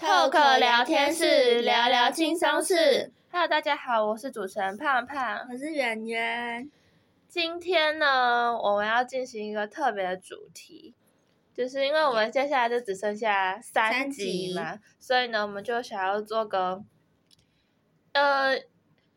透口聊天室，聊聊轻松事。Hello，大家好，我是主持人胖胖，我是圆圆。今天呢，我们要进行一个特别的主题，就是因为我们接下来就只剩下三集嘛，集所以呢，我们就想要做个，呃，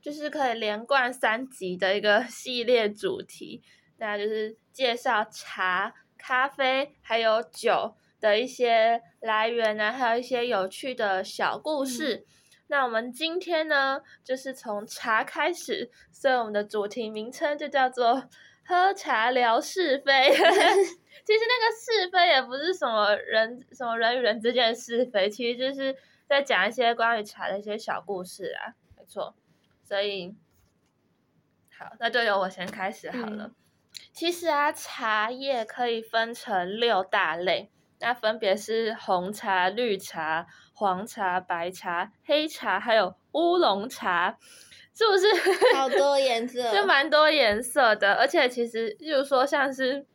就是可以连贯三集的一个系列主题，那就是介绍茶。咖啡还有酒的一些来源呢，还有一些有趣的小故事。嗯、那我们今天呢，就是从茶开始，所以我们的主题名称就叫做“喝茶聊是非 ”。其实那个是非也不是什么人什么人与人之间的是非，其实就是在讲一些关于茶的一些小故事啊，没错。所以，好，那就由我先开始好了。嗯其实啊，茶叶可以分成六大类，那分别是红茶、绿茶、黄茶、白茶、黑茶，还有乌龙茶，是不是？好多颜 色，就蛮多颜色的。而且其实，例如说像是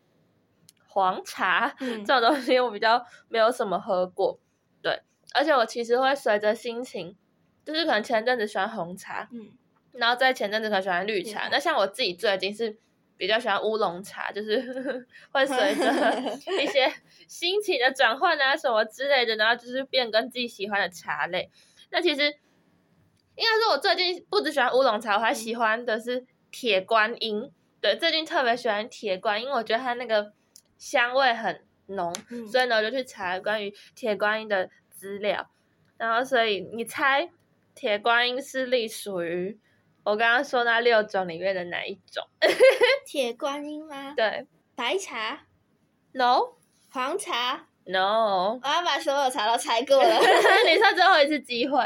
黄茶、嗯、这种东西，我比较没有什么喝过。对，而且我其实会随着心情，就是可能前阵子喜欢红茶，嗯，然后在前阵子可能喜欢绿茶。嗯、那像我自己最近是。比较喜欢乌龙茶，就是 会随着 一些心情的转换啊什么之类的，然后就是变更自己喜欢的茶类。那其实应该说，我最近不只喜欢乌龙茶，我还喜欢的是铁观音。对，最近特别喜欢铁观音，因为我觉得它那个香味很浓，嗯、所以呢，我就去查关于铁观音的资料。然后，所以你猜铁观音是隶属于？我刚刚说那六种里面的哪一种？铁观音吗？对。白茶？No。黄茶？No。我要把所有茶都猜过了。你猜最后一次机会。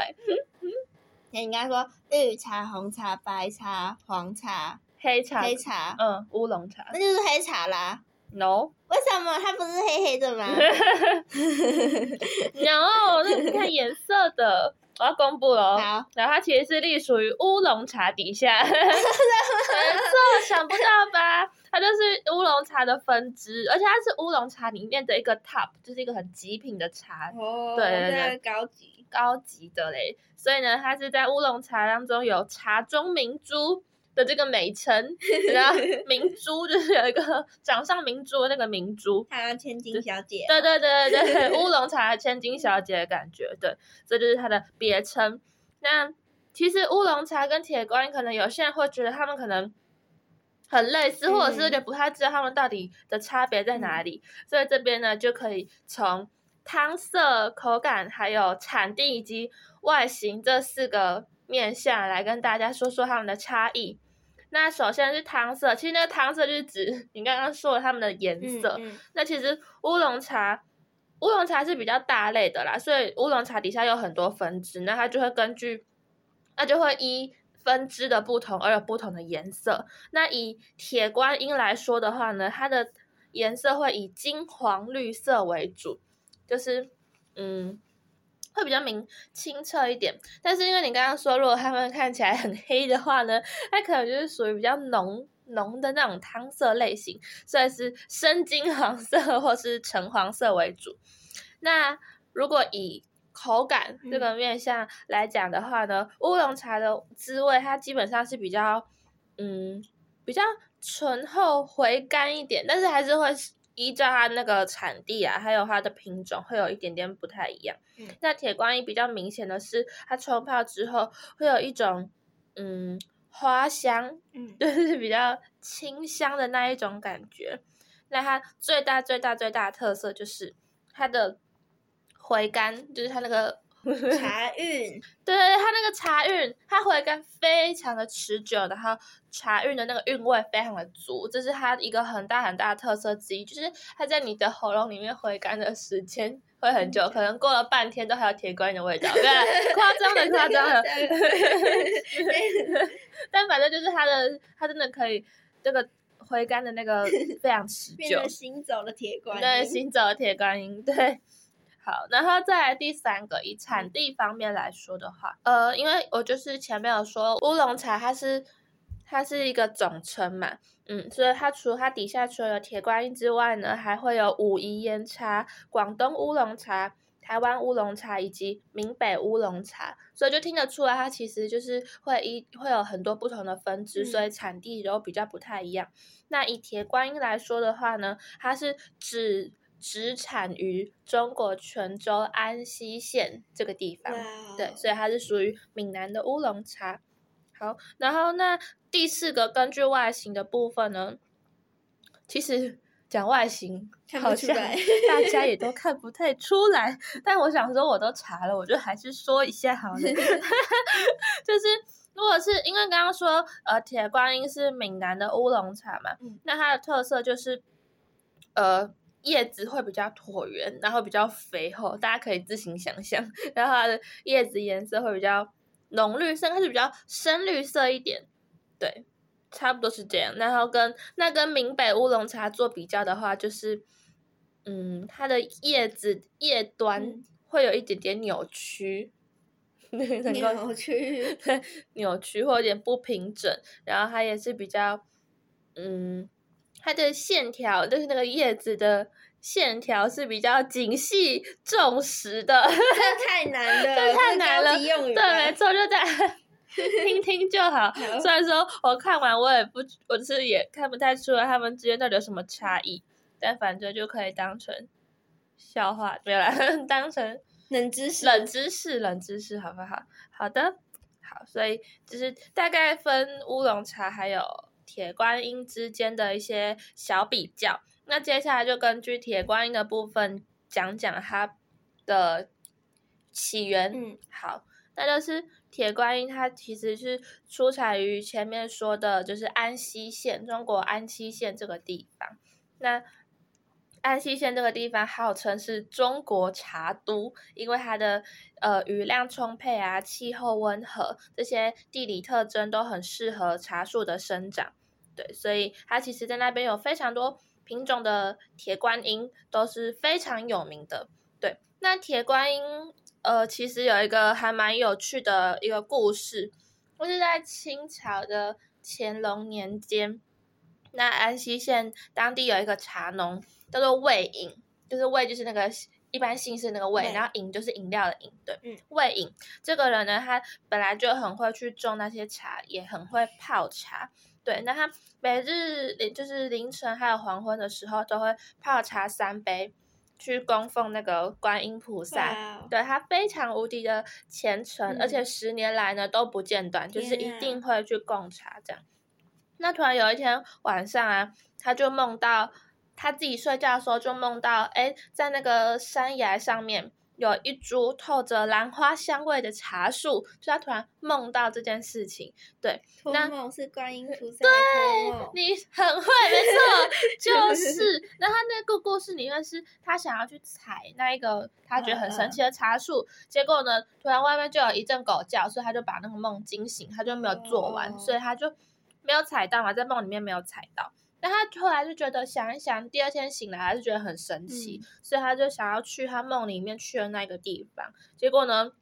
你应该说绿茶、红茶、白茶、黄茶、黑茶、黑茶，嗯，乌龙茶，那就是黑茶啦。No。为什么它不是黑黑的吗？No，那是看颜色的。我要公布了，好，然后它其实是隶属于乌龙茶底下，没错，想不到吧？它就是乌龙茶的分支，而且它是乌龙茶里面的一个 top，就是一个很极品的茶，哦，对对对，高级。高级的嘞，所以呢，它是在乌龙茶当中有茶中明珠的这个美称，然后 明珠就是有一个掌上明珠的那个明珠，还有千金小姐，对对对对对，乌 龙茶的千金小姐的感觉，对，这就是它的别称。那其实乌龙茶跟铁观音，可能有些人会觉得他们可能很类似，或者是有点不太知道他们到底的差别在哪里，嗯、所以这边呢就可以从汤色、口感、还有产地以及外形这四个面向来跟大家说说他们的差异。那首先是汤色，其实那个汤色就是指 你刚刚说的它们的颜色。嗯嗯、那其实乌龙茶，乌龙茶是比较大类的啦，所以乌龙茶底下有很多分支，那它就会根据，那就会依分支的不同而有不同的颜色。那以铁观音来说的话呢，它的颜色会以金黄绿色为主，就是嗯。会比较明清澈一点，但是因为你刚刚说，如果它们看起来很黑的话呢，它可能就是属于比较浓浓的那种汤色类型，所以是深金黄色或是橙黄色为主。那如果以口感这个面向来讲的话呢，嗯、乌龙茶的滋味它基本上是比较嗯比较醇厚回甘一点，但是还是会。依照它那个产地啊，还有它的品种，会有一点点不太一样。嗯，那铁观音比较明显的是，它冲泡之后会有一种嗯花香，嗯，就是比较清香的那一种感觉。那它最大最大最大的特色就是它的回甘，就是它那个。茶韵，对，它那个茶韵，它回甘非常的持久，然后茶韵的那个韵味非常的足，这是它一个很大很大的特色之一，就是它在你的喉咙里面回甘的时间会很久，可能过了半天都还有铁观音的味道，对，夸张的夸张的，但反正就是它的，它真的可以这个回甘的那个非常持久，行走的铁。观音，对，行走的铁观音，对。好，然后再来第三个，以产地方面来说的话，呃，因为我就是前面有说乌龙茶，它是它是一个总称嘛，嗯，所以它除了它底下除了有铁观音之外呢，还会有武夷岩茶、广东乌龙茶、台湾乌龙茶以及闽北乌龙茶，所以就听得出来，它其实就是会一会有很多不同的分支，所以产地都比较不太一样。嗯、那以铁观音来说的话呢，它是只只产于中国泉州安溪县这个地方，哇对，所以它是属于闽南的乌龙茶。好，然后那第四个根据外形的部分呢，其实。讲外形，好像 大家也都 看不太出来。但我想说，我都查了，我就还是说一下好了。就是，如果是因为刚刚说，呃，铁观音是闽南的乌龙茶嘛，嗯、那它的特色就是，呃，叶子会比较椭圆，然后比较肥厚，大家可以自行想象。然后它的叶子颜色会比较浓绿色，它是比较深绿色一点，对。差不多是这样，然后跟那跟闽北乌龙茶做比较的话，就是，嗯，它的叶子叶端会有一点点扭曲，扭曲，对，扭曲或有点不平整，然后它也是比较，嗯，它的线条就是那个叶子的线条是比较精细重实的，这太难了，这太难了，对，没错，就在。听听就好，虽然说我看完我也不，我是也看不太出来他们之间到底有什么差异，但反正就可以当成笑话，对啦，当成冷知识，冷知识，冷知识，好不好？好的，好，所以就是大概分乌龙茶还有铁观音之间的一些小比较。那接下来就根据铁观音的部分讲讲它的起源。嗯，好，那就是。铁观音它其实是出产于前面说的，就是安溪县，中国安溪县这个地方。那安溪县这个地方号称是中国茶都，因为它的呃雨量充沛啊，气候温和，这些地理特征都很适合茶树的生长。对，所以它其实在那边有非常多品种的铁观音，都是非常有名的。对，那铁观音。呃，其实有一个还蛮有趣的一个故事，就是在清朝的乾隆年间，那安溪县当地有一个茶农叫做魏颖，就是魏就是那个一般姓氏那个魏，然后颖就是饮料的饮，对，嗯，魏颖这个人呢，他本来就很会去种那些茶，也很会泡茶，对，那他每日就是凌晨还有黄昏的时候都会泡茶三杯。去供奉那个观音菩萨，Wow. 对，他非常无敌的虔诚，嗯、而且十年来呢都不间断，就是一定会去供茶这样。那突然有一天晚上啊，他就梦到他自己睡觉的时候就梦到，哎，在那个山崖上面。有一株透着兰花香味的茶树，就他突然梦到这件事情，对，那梦是观音菩萨，对，你很会，没错，就是。那他那个故事里面是他想要去采那一个他觉得很神奇的茶树，嗯嗯、结果呢，突然外面就有一阵狗叫，所以他就把那个梦惊醒，他就没有做完，哦、所以他就没有采到嘛，在梦里面没有采到。但他后来就觉得想一想，第二天醒来还是觉得很神奇，嗯、所以他就想要去他梦里面去的那个地方。结果呢，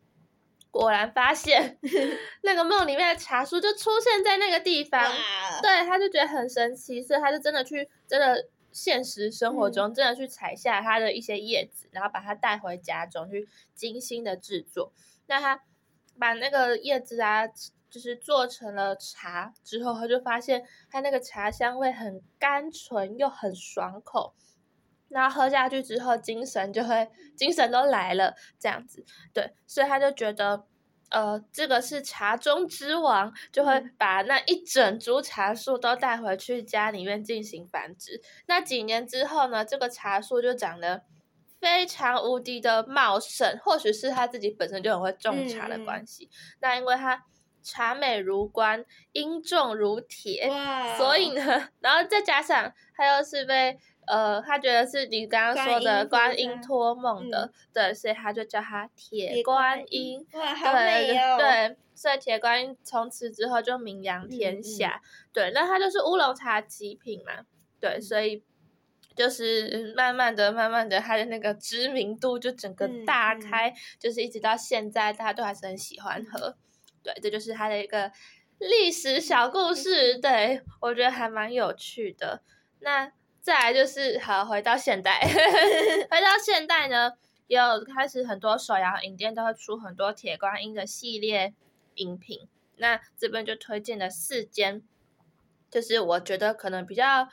果然发现 那个梦里面的茶树就出现在那个地方。哇对，他就觉得很神奇，所以他就真的去，真的现实生活中真的去采下他的一些叶子，嗯、然后把它带回家中去精心的制作。那他把那个叶子啊。就是做成了茶之后，他就发现它那个茶香味很甘醇又很爽口，然后喝下去之后精神就会精神都来了这样子，对，所以他就觉得，呃，这个是茶中之王，就会把那一整株茶树都带回去家里面进行繁殖。那几年之后呢，这个茶树就长得非常无敌的茂盛，或许是他自己本身就很会种茶的关系，嗯、那因为他。茶美如观，音重如铁，哇所以呢，然后再加上他又是被呃，他觉得是你刚刚说的观音托梦的，嗯、对，所以他就叫他铁观音。哇，好美哦！对，所以铁观音从此之后就名扬天下。嗯嗯对，那它就是乌龙茶极品嘛，对，所以就是慢慢的、慢慢的，它的那个知名度就整个大开，嗯嗯就是一直到现在，大家都还是很喜欢喝。对，这就是它的一个历史小故事。对，我觉得还蛮有趣的。那再来就是，好，回到现代，回到现代呢，也有开始很多手摇饮店都会出很多铁观音的系列饮品。那这边就推荐了四间，就是我觉得可能比较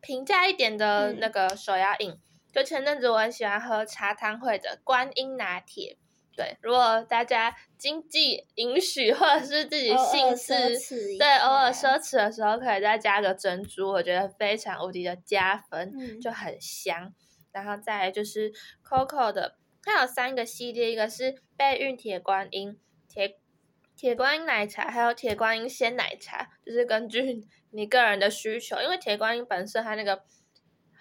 平价一点的那个手摇饮。嗯、就前阵子我很喜欢喝茶汤会的观音拿铁。对，如果大家经济允许或者是自己兴致，对，偶尔奢侈的时候可以再加个珍珠，我觉得非常无敌的加分，嗯、就很香。然后再来就是 COCO 的，它有三个系列，一个是备孕铁观音、铁铁观音奶茶，还有铁观音鲜奶茶，就是根据 你个人的需求，因为铁观音本身它那个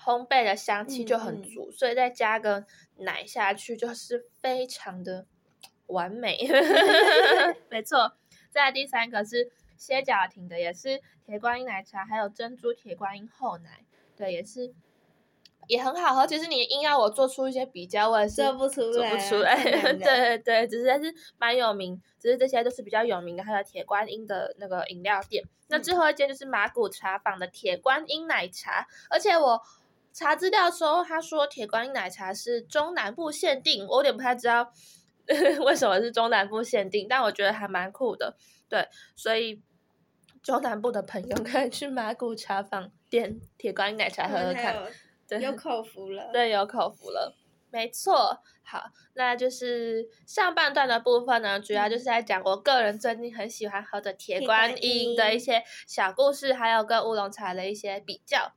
烘焙的香气就很足，所以再加个。奶下去就是非常的完美，没错。再来第三个是歇脚亭的，也是铁观音奶茶，还有珍珠铁观音厚奶，对，也是也很好喝。其实你硬要我做出一些比较，我也是做不出来，做不出来。对对对，只是还是蛮有名，只是这些都是比较有名的，还有铁观音的那个饮料店。那最后一间就是马古茶坊的铁观音奶茶，而且我。查资料的时候，他说铁观音奶茶是中南部限定，我有点不太知道 为什么是中南部限定，但我觉得还蛮酷的。对，所以中南部的朋友可以去麻古茶坊点铁观音奶茶喝喝看。有对，有 口福了。对，有口福了，没错。好，那就是上半段的部分呢，主要就是在讲我个人最近很喜欢喝的铁观音的一些小故事，还有跟乌龙茶的一些比较。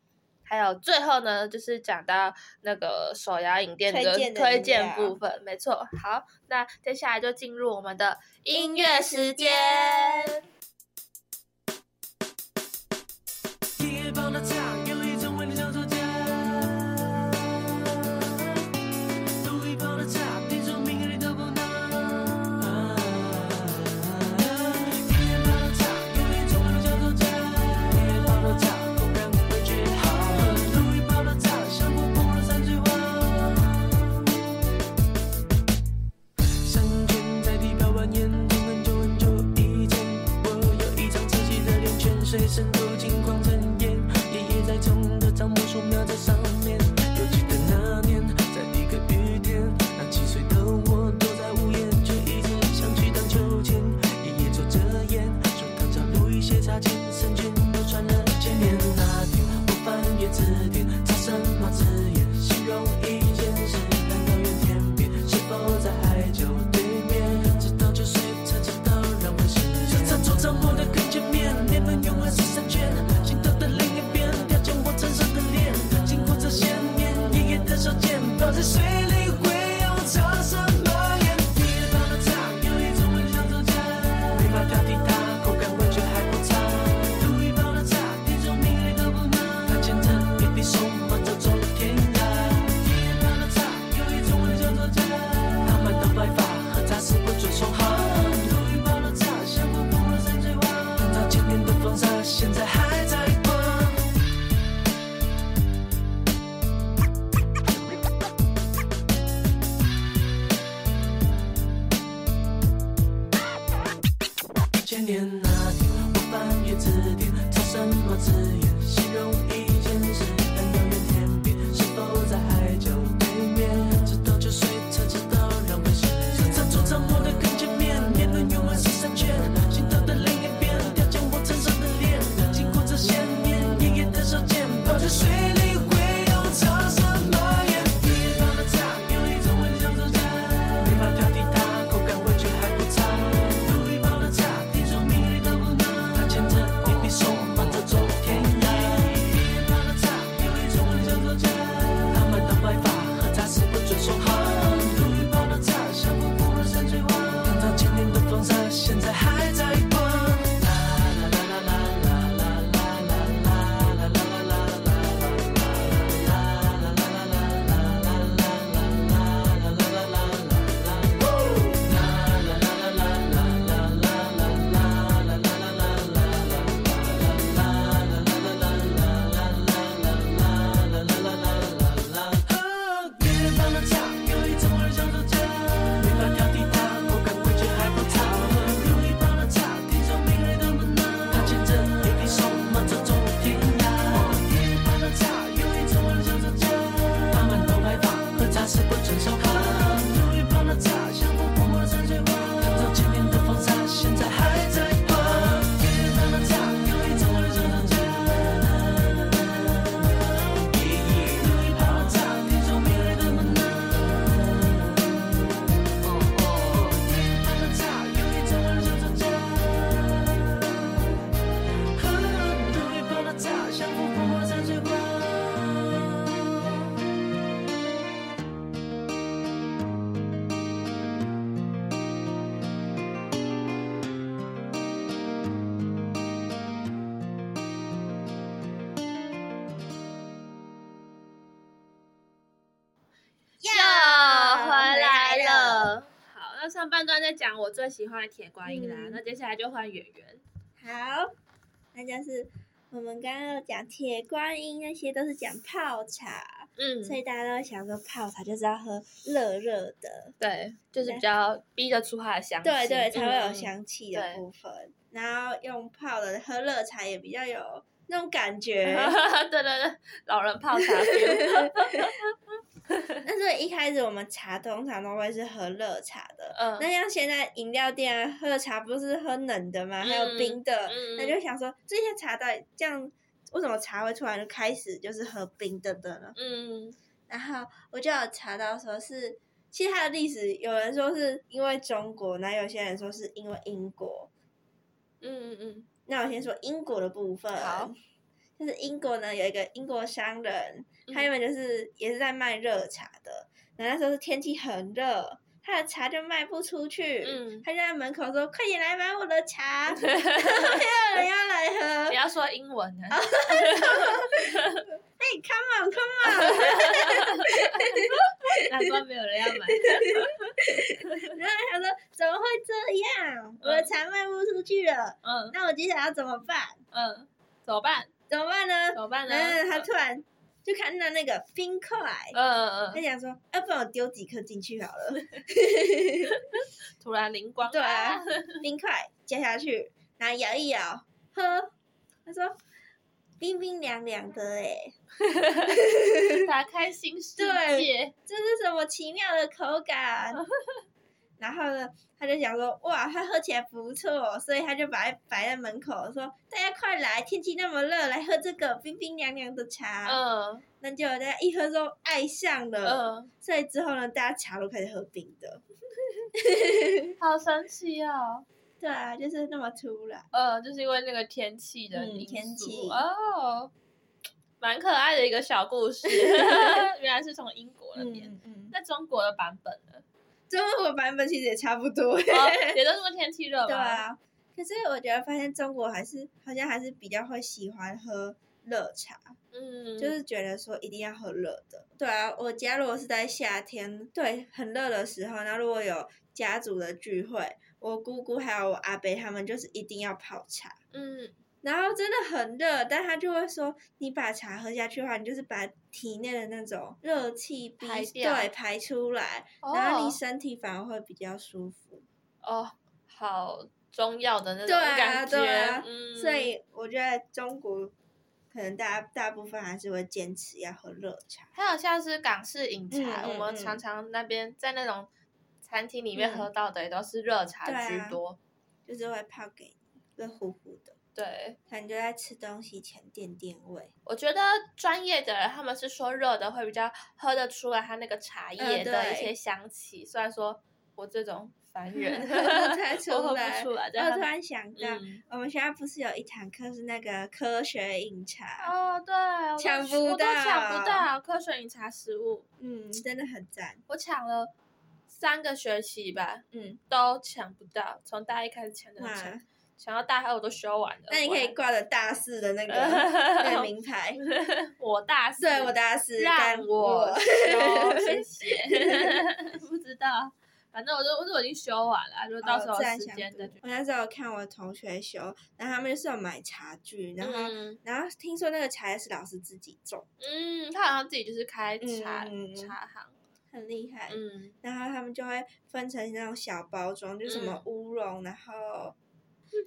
还有最后呢，就是讲到那个手摇影店的推荐部分，没错。好，那接下来就进入我们的音乐时间。我最喜欢的铁观音啦，嗯、那接下来就换圆圆。好，那就是我们刚刚讲铁观音那些都是讲泡茶，嗯，所以大家都想说泡茶就是要喝热热的，对，就是比较逼得出它的香气，对对，才会有香气的部分。嗯、然后用泡的喝热茶也比较有那种感觉，对对对，老人泡茶。但是一开始我们茶通常都会是喝热茶的，嗯，那像现在饮料店喝茶不是喝冷的吗？嗯、还有冰的，嗯、那就想说这些茶到底这样，为什么茶会突然就开始就是喝冰的的呢？嗯，然后我就有查到说是，其实它的历史有人说是因为中国，那有些人说是因为英国，嗯嗯嗯，那我先说英国的部分，好，就是英国呢有一个英国商人。他原本就是也是在卖热茶的，然后那时候是天气很热，他的茶就卖不出去，嗯，他就在门口说：“快点来买我的茶，没有人要来喝。”不要说英文啊！哎，Come on，Come on！难怪没有人要买。然后他说：“怎么会这样？我的茶卖不出去了。”嗯，那我接下来要怎么办？嗯，怎么办？怎么办呢？怎么办呢？嗯，他突然。就看到那个冰块，嗯嗯嗯，他想说，要、啊、不然我丢几颗进去好了。突然灵光，对啊，冰块加下去，然后摇一摇，喝。他说，冰冰凉凉的哎，打开新世界，对，这是什么奇妙的口感？然后呢，他就想说，哇，他喝起来不错，所以他就把它摆在门口，说大家快来，天气那么热，来喝这个冰冰凉凉的茶。嗯，那就大家一喝之后爱上了。嗯，所以之后呢，大家茶都开始喝冰的。好神奇哦！对啊，就是那么突然。呃、嗯，就是因为那个天气的嗯、天气哦，蛮可爱的一个小故事。原来是从英国那边，嗯嗯，那中国的版本呢？中国版本其实也差不多，哦，也都是因为天气热嘛。对啊，可是我觉得发现中国还是好像还是比较会喜欢喝热茶，嗯，就是觉得说一定要喝热的。对啊，我家如果是在夏天，对，很热的时候，那如果有家族的聚会，我姑姑还有我阿伯他们就是一定要泡茶，嗯。然后真的很热，但他就会说，你把茶喝下去的话，你就是把体内的那种热气排掉，对，排出来，哦、然后你身体反而会比较舒服。哦，好中药的那种感觉。对啊，对啊。嗯、所以我觉得中国可能大家大部分还是会坚持要喝热茶。还有像是港式饮茶，嗯、我们常常那边在那种餐厅里面喝到的也都是热茶居多，啊、就是会泡给你，热乎乎的。对，他就在吃东西前垫垫胃。我觉得专业的人他们是说热的会比较喝得出来它那个茶叶的一些香气，呃、虽然说我这种凡人 喝才出来。我喝不出来。我突然想到，嗯、我们学校不是有一堂课是那个科学饮茶？哦，对，抢不到，抢不到科学饮茶食物。嗯，真的很赞。我抢了三个学期吧，嗯，都抢不到，从大一开始抢到抢。想要大二我都修完了，那你可以挂着大四的那个 那个名牌。我大四，对，我大四，让我修，谢谢。不知道，反正我都我都已经修完了，就到时候时间再去。我那时候看我同学修，然后他们就是有买茶具，然后然后听说那个茶叶是老师自己种，嗯，他好像自己就是开茶茶行，很厉害，嗯，然后他们就会分成那种小包装，就什么乌龙，然后。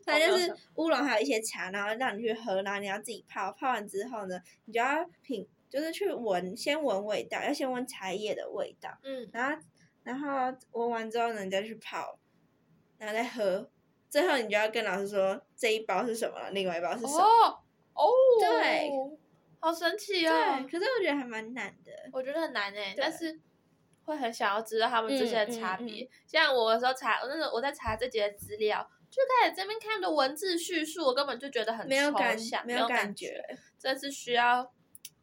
反正就是乌龙，还有一些茶，然后让你去喝，然后你要自己泡。泡完之后呢，你就要品，就是去闻，先闻味道，要先闻茶叶的味道。嗯。然后，然后闻完之后呢，你再去泡，然后再喝。最后你就要跟老师说这一包是什么，另外一包是什么。哦。哦。对。好神奇哦。对。可是我觉得还蛮难的。我觉得很难诶，对但是会很想要知道他们这些差别。嗯嗯嗯、像我有时候查，我那时候我在查这节资料。就开始这边看的文字叙述，我根本就觉得很抽象，没有感觉。这是需要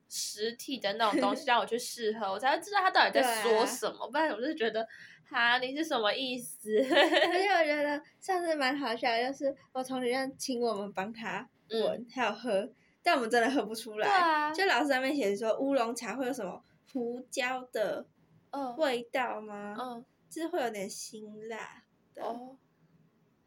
实体的那种东西 让我去试喝，我才会知道他到底在说什么。啊、不然我就是觉得，哈，你是什么意思？而且我觉得 上次蛮好笑，就是我同学要请我们帮他闻，嗯、还有喝，但我们真的喝不出来。啊、就老师上面写说乌龙茶会有什么胡椒的味道吗？嗯，就是会有点辛辣。的。哦，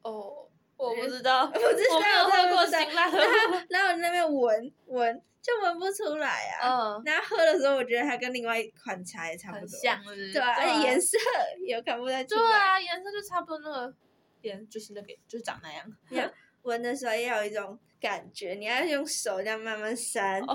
哦，我不知道，不知道，我没有喝过辛辣的。然后，然后那边闻闻就闻不出来啊。嗯。然后喝的时候，我觉得它跟另外一款茶也差不多。对啊，而且颜色也看不太出来。对啊，颜色就差不多那个，颜就是那个，就是长那样。闻的时候要有一种感觉，你要用手这样慢慢扇。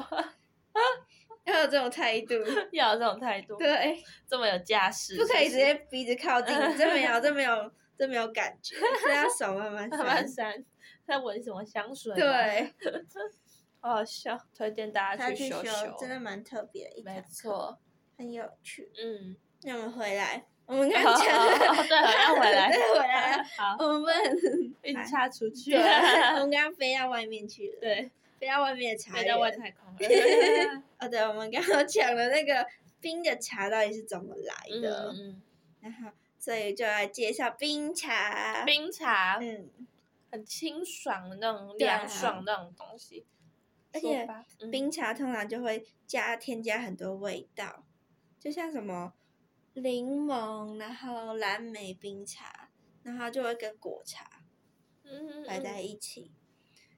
要有这种态度，要有这种态度，对，这么有架势，不可以直接鼻子靠近，这没有，这没有，这没有感觉，是要手慢慢 慢慢扇。在闻什么香水？对，好好笑，推荐大家去修修，真的蛮特别的，没错，很有趣。嗯，那我们回来，我们 刚讲，对，要回来，对回来，好，我们不能一直插出去，我们刚刚飞到外面去了，对。飞到外面的茶，飞到外太空了。哦，对，我们刚刚讲了那个冰的茶到底是怎么来的？嗯嗯。然后，所以就来介绍冰茶。冰茶，嗯，很清爽的那种凉爽那种东西。而且，冰茶通常就会加添加很多味道，就像什么柠檬，然后蓝莓冰茶，然后就会跟果茶，嗯，摆在一起。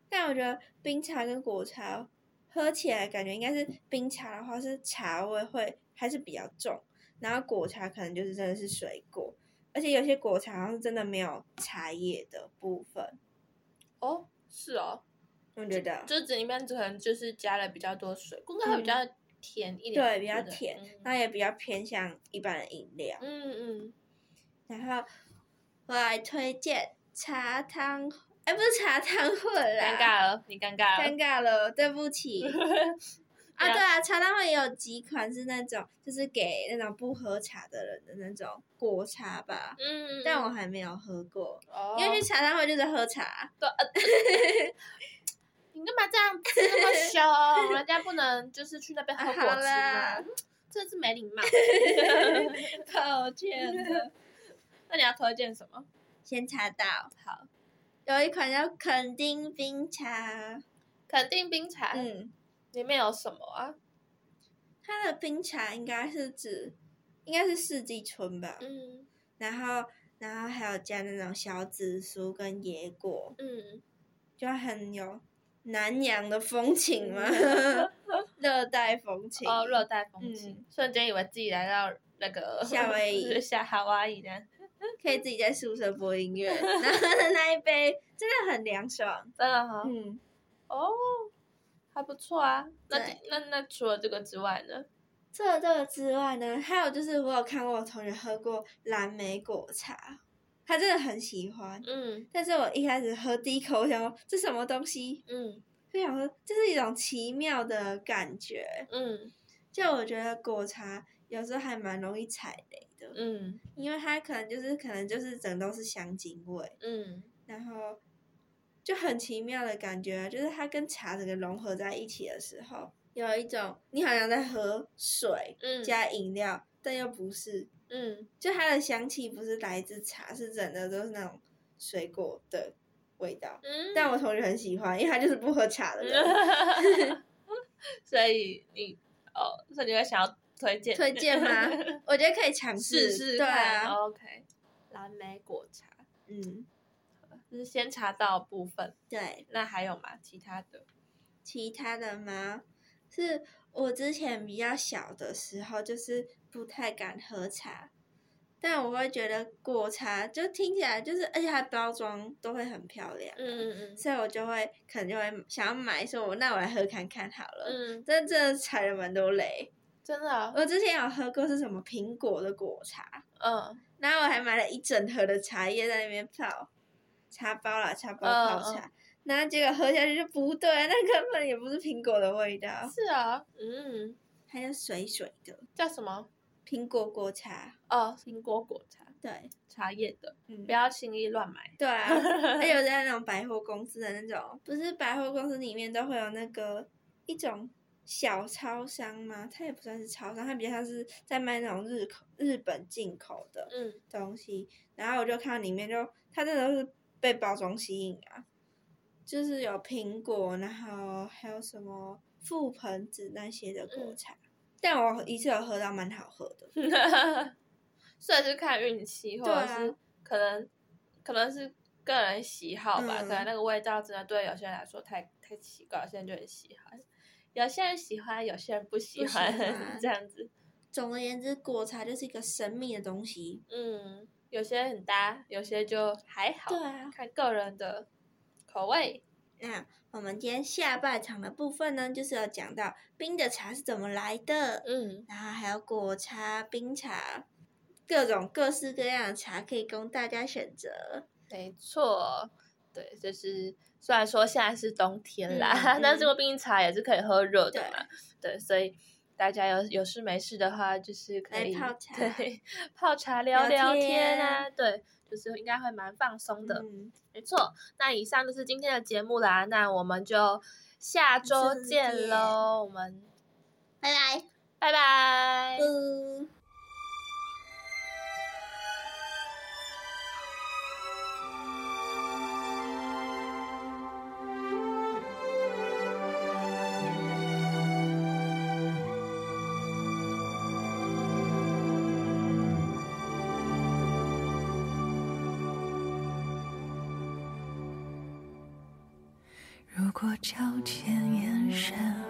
但我觉得冰茶跟果茶喝起来感觉应该是冰茶的话是茶味会还是比较重，然后果茶可能就是真的是水果，而且有些果茶好像是真的没有茶叶的部分。哦，是哦，我觉得就这里面可能就是加了比较多水果，应该会比较甜一点，对，比较甜，那、嗯、也比较偏向一般的饮料。嗯嗯，然后我来推荐茶汤。哎，不是茶汤混啦！尴尬了，你尴尬了。尴尬了，对不起。啊，对啊，茶汤会也有几款是那种，就是给那种不喝茶的人的那种果茶吧。嗯。但我还没有喝过，哦、因为去茶汤会就是喝茶。对。你干嘛这样子那么凶？人家不能就是去那边喝果汁吗？啊、真是没礼貌。抱歉的。那你要推荐什么？先查到。好。有一款叫肯丁冰茶，肯定冰茶，嗯，里面有什么啊？它的冰茶应该是指，应该是四季春吧，嗯，然后，然后还有加那种小紫苏跟野果，嗯，就很有南洋的风情嘛，热带风情，哦，热带风情，瞬间以为自己来到那个夏威夷，夏哈哇伊的。可以自己在宿舍播音乐，然后的那一杯真的很凉爽，真的哈。嗯，哦，还不错啊。那那那除了这个之外呢？除了这个之外呢，还有就是我有看过我同学喝过蓝莓果茶，他真的很喜欢。嗯。但是我一开始喝第一口，我想说这什么东西？嗯。就想说这是一种奇妙的感觉。嗯。就我觉得果茶有时候还蛮容易踩雷的。嗯，因为它可能就是可能就是整都是香精味，嗯，然后就很奇妙的感觉，就是它跟茶整个融合在一起的时候，有一种你好像在喝水，嗯，加饮料，但又不是，嗯，就它的香气不是来自茶，是整的都是那种水果的味道，嗯，但我同学很喜欢，因为他就是不喝茶的人，所以你哦，所以你会想要。推荐推荐吗？我觉得可以尝试试试看。对啊，OK。蓝莓果茶，嗯，这是先查到部分。对，那还有吗？其他的？其他的吗？是我之前比较小的时候，就是不太敢喝茶，但我会觉得果茶就听起来就是，而且它包装都会很漂亮，嗯嗯嗯，所以我就会可能就会想要买，说我那我来喝看看好了。嗯，但真的踩了蛮多雷。真的、啊，我之前有喝过是什么苹果的果茶，嗯，然后我还买了一整盒的茶叶在那边泡，茶包啦，茶包泡茶，然后结果喝下去就不对，那根本也不是苹果的味道。是啊，嗯，还有水水的，叫什么？苹果果茶。哦，苹果果茶，对，茶叶的，嗯，不要轻易乱买。对啊，还有在那种百货公司的那种，不是百货公司里面都会有那个一种。小超商吗？它也不算是超商，它比较像是在卖那种日口日本进口的东西。嗯、然后我就看到里面就，它真的是被包装吸引啊，就是有苹果，然后还有什么覆盆子那些的果茶。嗯、但我一次有喝到蛮好喝的，虽然是看运气，或者是可能可能是个人喜好吧，嗯、可能那个味道真的对有些人来说太太奇怪，有些人就很喜欢，有些人喜欢，有些人不喜欢，喜 欢这样子。总而言之，果茶就是一个神秘的东西。嗯，有些很搭，有些就还好，对啊，看个人的口味。那我们今天下半场的部分呢，就是要讲到冰的茶是怎么来的，嗯，然后还有果茶、冰茶，各种各式各样的茶可以供大家选择。没错，对，就是虽然说现在是冬天啦，嗯嗯、但是这个冰茶也是可以喝热的嘛，对，对，所以大家有有事没事的话，就是可以泡茶，对，泡茶聊聊天啊，天对。就是应该会蛮放松的，嗯、没错。那以上就是今天的节目啦，那我们就下周见喽，我们拜拜，拜拜。嗯交浅眼神。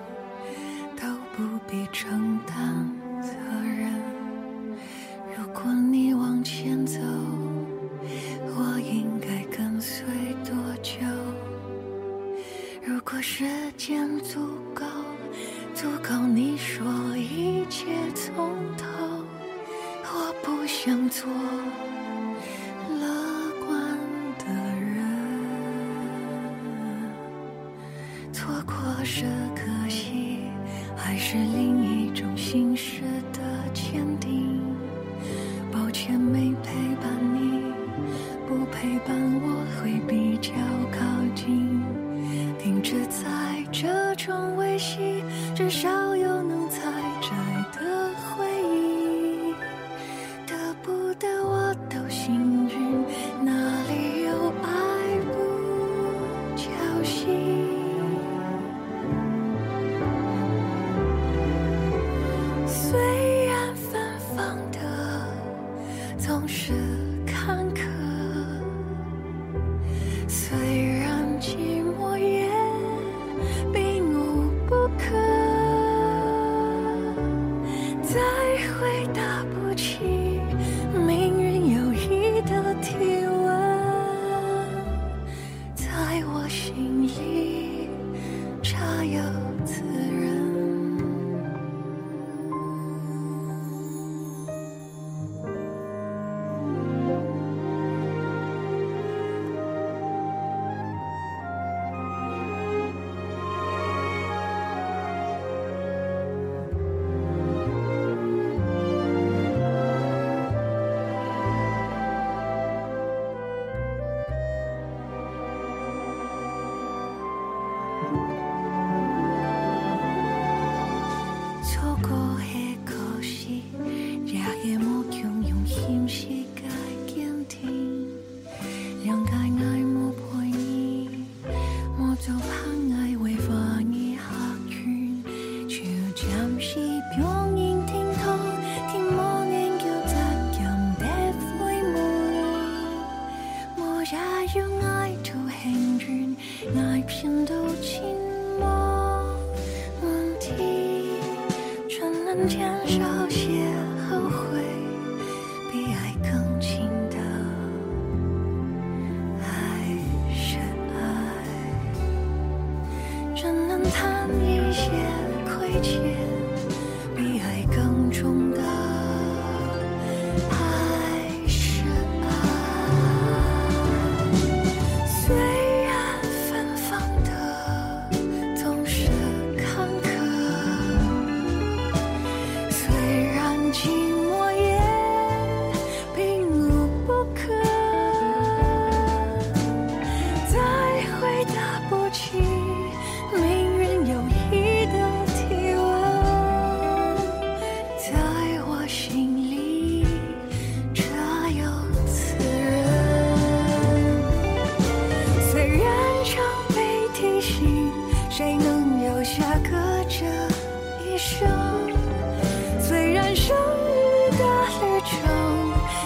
生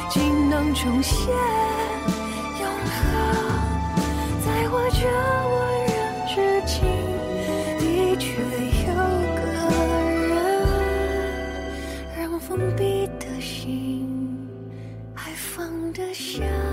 竟能重写永恒在我这万人之境的确有个人让封闭的心还放得下。